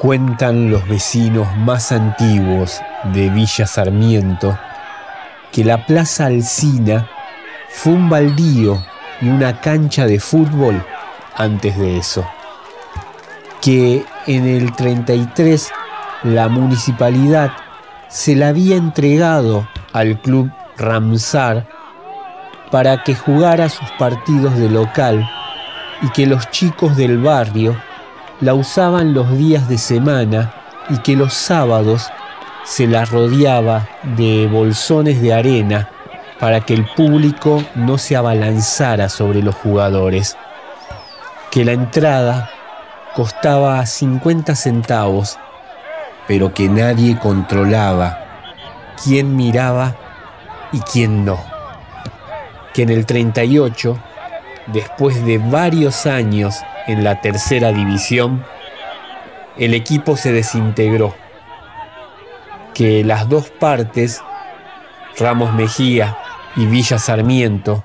Cuentan los vecinos más antiguos de Villa Sarmiento que la Plaza Alcina fue un baldío y una cancha de fútbol antes de eso. Que en el 33 la municipalidad se la había entregado al club Ramsar para que jugara sus partidos de local y que los chicos del barrio la usaban los días de semana y que los sábados se la rodeaba de bolsones de arena para que el público no se abalanzara sobre los jugadores, que la entrada costaba 50 centavos, pero que nadie controlaba quién miraba y quién no, que en el 38, después de varios años en la tercera división, el equipo se desintegró, que las dos partes, Ramos Mejía y Villa Sarmiento,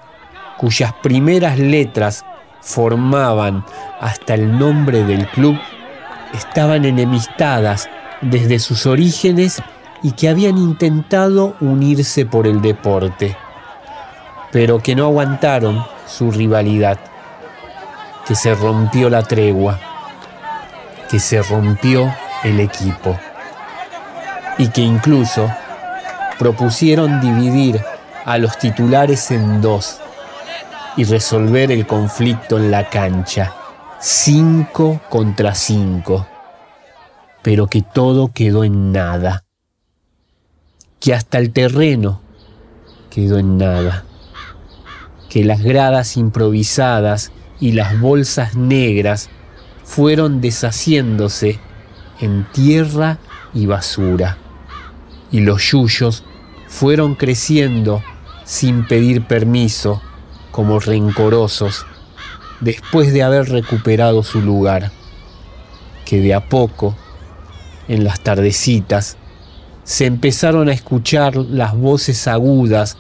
cuyas primeras letras formaban hasta el nombre del club, estaban enemistadas desde sus orígenes y que habían intentado unirse por el deporte, pero que no aguantaron su rivalidad que se rompió la tregua, que se rompió el equipo y que incluso propusieron dividir a los titulares en dos y resolver el conflicto en la cancha, cinco contra cinco, pero que todo quedó en nada, que hasta el terreno quedó en nada, que las gradas improvisadas y las bolsas negras fueron deshaciéndose en tierra y basura, y los yuyos fueron creciendo sin pedir permiso, como rencorosos, después de haber recuperado su lugar, que de a poco, en las tardecitas, se empezaron a escuchar las voces agudas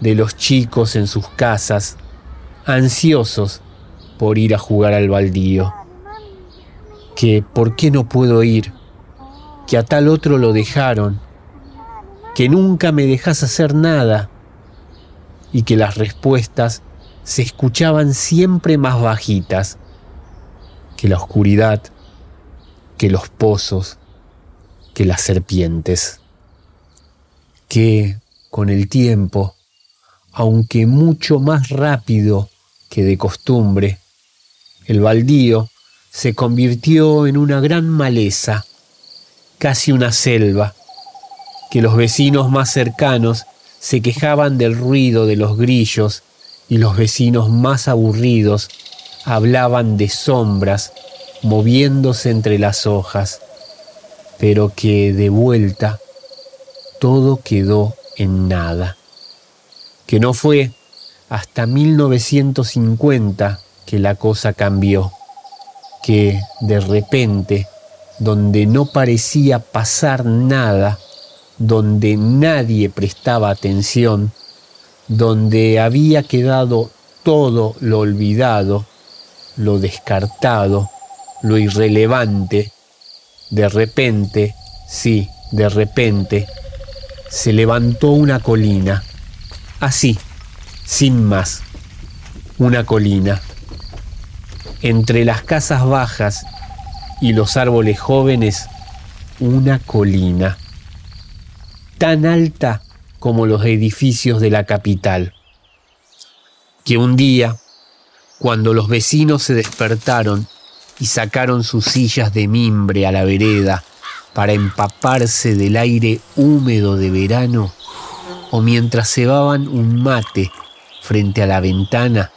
de los chicos en sus casas, ansiosos por ir a jugar al baldío. Que por qué no puedo ir, que a tal otro lo dejaron, que nunca me dejas hacer nada, y que las respuestas se escuchaban siempre más bajitas, que la oscuridad, que los pozos, que las serpientes, que con el tiempo, aunque mucho más rápido que de costumbre, el baldío se convirtió en una gran maleza, casi una selva, que los vecinos más cercanos se quejaban del ruido de los grillos y los vecinos más aburridos hablaban de sombras moviéndose entre las hojas, pero que de vuelta todo quedó en nada, que no fue hasta 1950 que la cosa cambió, que de repente, donde no parecía pasar nada, donde nadie prestaba atención, donde había quedado todo lo olvidado, lo descartado, lo irrelevante, de repente, sí, de repente, se levantó una colina, así, sin más, una colina entre las casas bajas y los árboles jóvenes, una colina, tan alta como los edificios de la capital, que un día, cuando los vecinos se despertaron y sacaron sus sillas de mimbre a la vereda para empaparse del aire húmedo de verano, o mientras cebaban un mate frente a la ventana,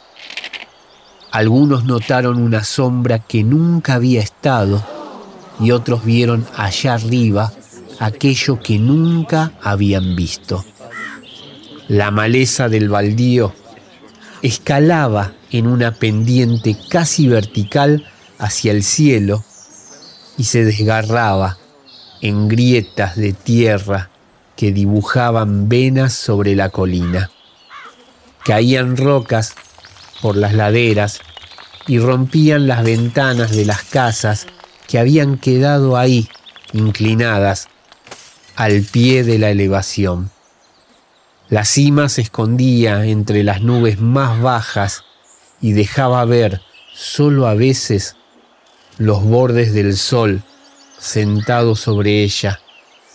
algunos notaron una sombra que nunca había estado y otros vieron allá arriba aquello que nunca habían visto. La maleza del baldío escalaba en una pendiente casi vertical hacia el cielo y se desgarraba en grietas de tierra que dibujaban venas sobre la colina. Caían rocas por las laderas y rompían las ventanas de las casas que habían quedado ahí, inclinadas, al pie de la elevación. La cima se escondía entre las nubes más bajas y dejaba ver, solo a veces, los bordes del sol sentado sobre ella,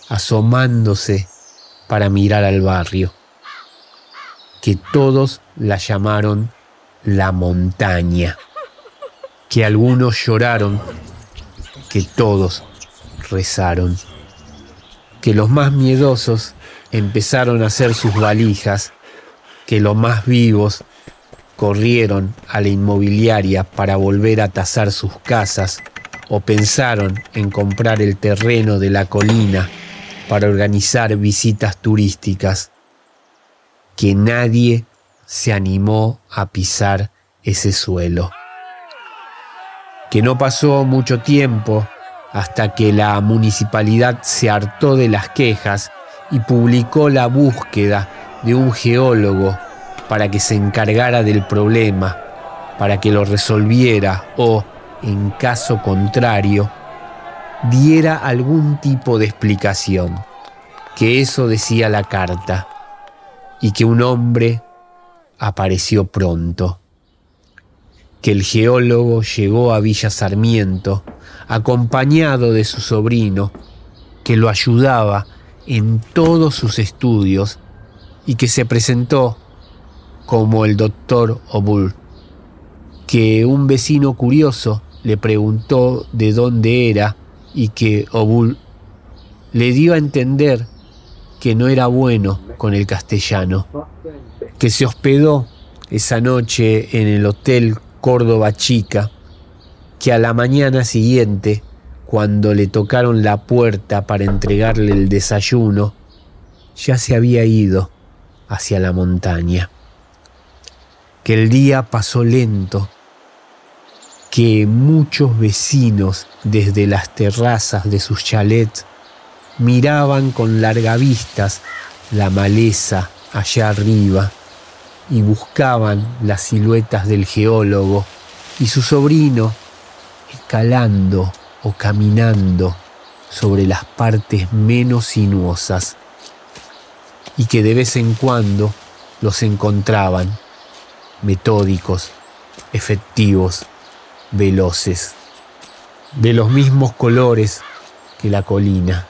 asomándose para mirar al barrio, que todos la llamaron la montaña, que algunos lloraron, que todos rezaron, que los más miedosos empezaron a hacer sus valijas, que los más vivos corrieron a la inmobiliaria para volver a tasar sus casas o pensaron en comprar el terreno de la colina para organizar visitas turísticas, que nadie se animó a pisar ese suelo. Que no pasó mucho tiempo hasta que la municipalidad se hartó de las quejas y publicó la búsqueda de un geólogo para que se encargara del problema, para que lo resolviera o, en caso contrario, diera algún tipo de explicación, que eso decía la carta, y que un hombre apareció pronto, que el geólogo llegó a Villa Sarmiento acompañado de su sobrino, que lo ayudaba en todos sus estudios y que se presentó como el doctor Obul, que un vecino curioso le preguntó de dónde era y que Obul le dio a entender que no era bueno con el castellano, que se hospedó esa noche en el Hotel Córdoba Chica, que a la mañana siguiente, cuando le tocaron la puerta para entregarle el desayuno, ya se había ido hacia la montaña. Que el día pasó lento, que muchos vecinos desde las terrazas de sus chalets miraban con largavistas la maleza allá arriba y buscaban las siluetas del geólogo y su sobrino escalando o caminando sobre las partes menos sinuosas y que de vez en cuando los encontraban metódicos, efectivos, veloces, de los mismos colores que la colina,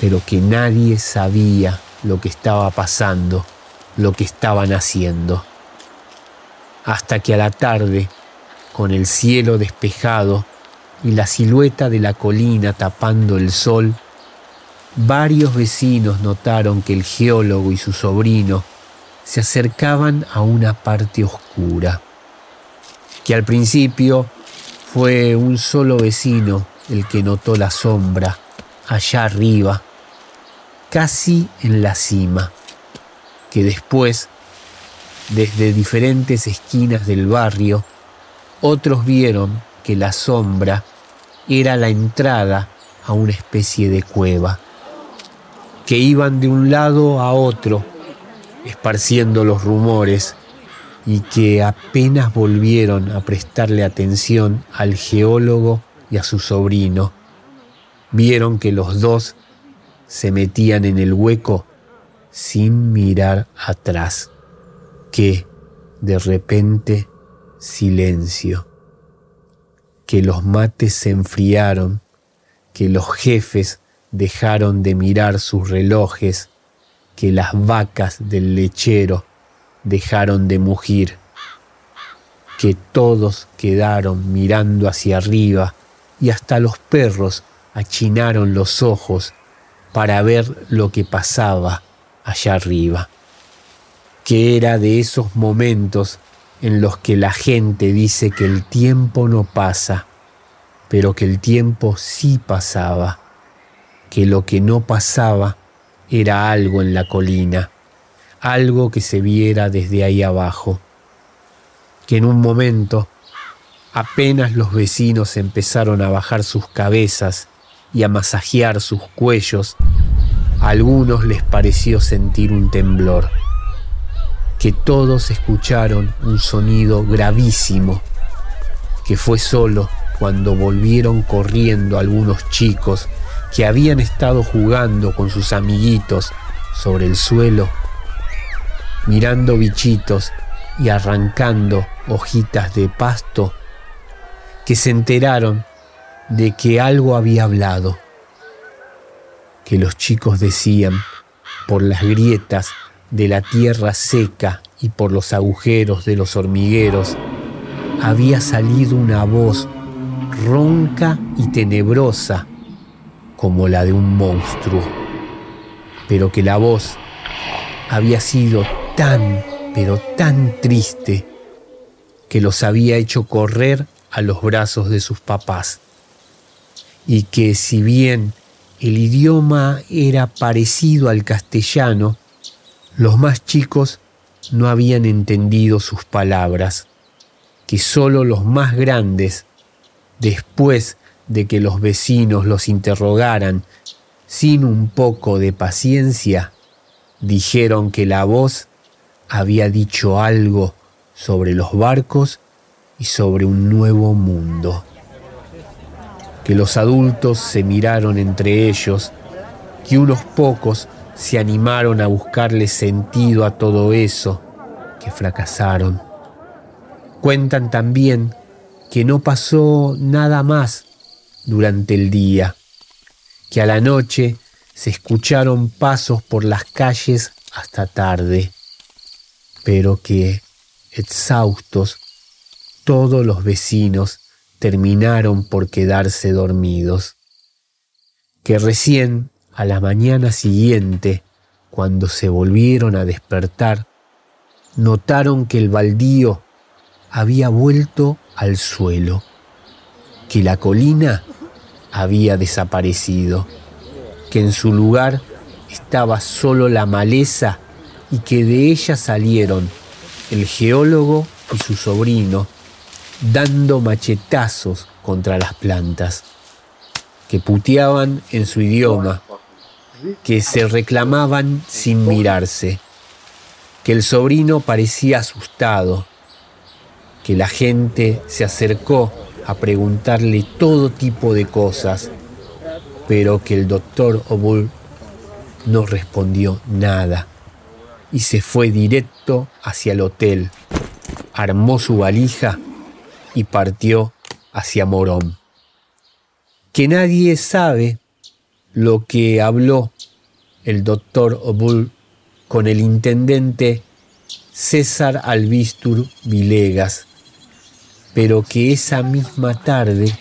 pero que nadie sabía lo que estaba pasando, lo que estaban haciendo. Hasta que a la tarde, con el cielo despejado y la silueta de la colina tapando el sol, varios vecinos notaron que el geólogo y su sobrino se acercaban a una parte oscura, que al principio fue un solo vecino el que notó la sombra allá arriba, casi en la cima, que después, desde diferentes esquinas del barrio, otros vieron que la sombra era la entrada a una especie de cueva, que iban de un lado a otro esparciendo los rumores y que apenas volvieron a prestarle atención al geólogo y a su sobrino, vieron que los dos se metían en el hueco sin mirar atrás, que de repente silencio, que los mates se enfriaron, que los jefes dejaron de mirar sus relojes que las vacas del lechero dejaron de mugir, que todos quedaron mirando hacia arriba y hasta los perros achinaron los ojos para ver lo que pasaba allá arriba, que era de esos momentos en los que la gente dice que el tiempo no pasa, pero que el tiempo sí pasaba, que lo que no pasaba era algo en la colina, algo que se viera desde ahí abajo, que en un momento apenas los vecinos empezaron a bajar sus cabezas y a masajear sus cuellos, a algunos les pareció sentir un temblor, que todos escucharon un sonido gravísimo, que fue solo cuando volvieron corriendo algunos chicos que habían estado jugando con sus amiguitos sobre el suelo, mirando bichitos y arrancando hojitas de pasto, que se enteraron de que algo había hablado, que los chicos decían por las grietas de la tierra seca y por los agujeros de los hormigueros, había salido una voz ronca y tenebrosa como la de un monstruo, pero que la voz había sido tan, pero tan triste que los había hecho correr a los brazos de sus papás, y que si bien el idioma era parecido al castellano, los más chicos no habían entendido sus palabras, que solo los más grandes, después de que los vecinos los interrogaran sin un poco de paciencia, dijeron que la voz había dicho algo sobre los barcos y sobre un nuevo mundo. Que los adultos se miraron entre ellos, que unos pocos se animaron a buscarle sentido a todo eso, que fracasaron. Cuentan también que no pasó nada más durante el día, que a la noche se escucharon pasos por las calles hasta tarde, pero que, exhaustos, todos los vecinos terminaron por quedarse dormidos, que recién a la mañana siguiente, cuando se volvieron a despertar, notaron que el baldío había vuelto al suelo, que la colina había desaparecido, que en su lugar estaba solo la maleza y que de ella salieron el geólogo y su sobrino dando machetazos contra las plantas, que puteaban en su idioma, que se reclamaban sin mirarse, que el sobrino parecía asustado, que la gente se acercó a preguntarle todo tipo de cosas, pero que el doctor Obul no respondió nada y se fue directo hacia el hotel, armó su valija y partió hacia Morón. Que nadie sabe lo que habló el doctor Obul con el intendente César Albistur Vilegas, pero que esa misma tarde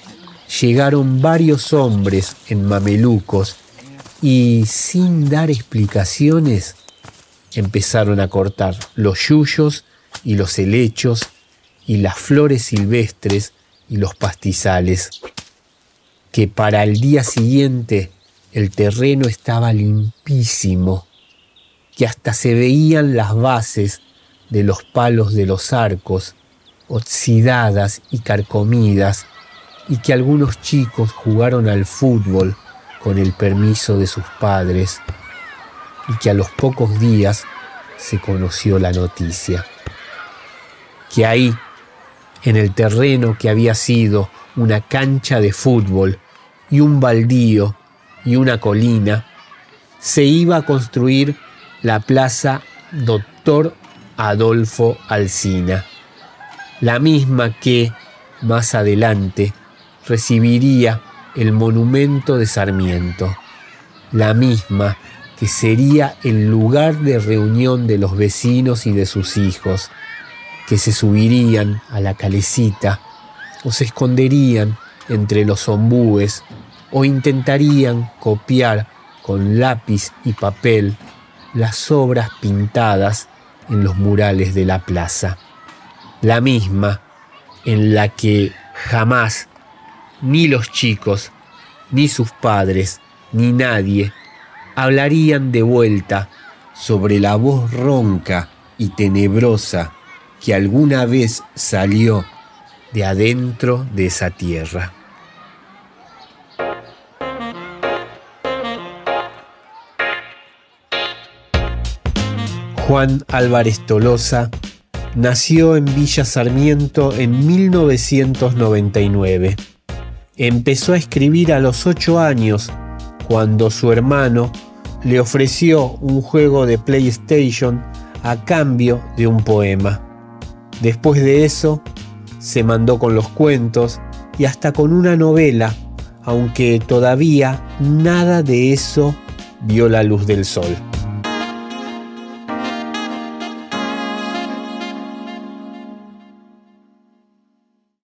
llegaron varios hombres en mamelucos y sin dar explicaciones empezaron a cortar los yuyos y los helechos y las flores silvestres y los pastizales, que para el día siguiente el terreno estaba limpísimo, que hasta se veían las bases de los palos de los arcos oxidadas y carcomidas, y que algunos chicos jugaron al fútbol con el permiso de sus padres, y que a los pocos días se conoció la noticia. Que ahí, en el terreno que había sido una cancha de fútbol y un baldío y una colina, se iba a construir la plaza Doctor Adolfo Alsina la misma que, más adelante, recibiría el monumento de Sarmiento, la misma que sería el lugar de reunión de los vecinos y de sus hijos, que se subirían a la calecita o se esconderían entre los ombúes o intentarían copiar con lápiz y papel las obras pintadas en los murales de la plaza. La misma en la que jamás ni los chicos, ni sus padres, ni nadie hablarían de vuelta sobre la voz ronca y tenebrosa que alguna vez salió de adentro de esa tierra. Juan Álvarez Tolosa nació en Villa Sarmiento en 1999. Empezó a escribir a los 8 años cuando su hermano le ofreció un juego de PlayStation a cambio de un poema. Después de eso, se mandó con los cuentos y hasta con una novela, aunque todavía nada de eso vio la luz del sol.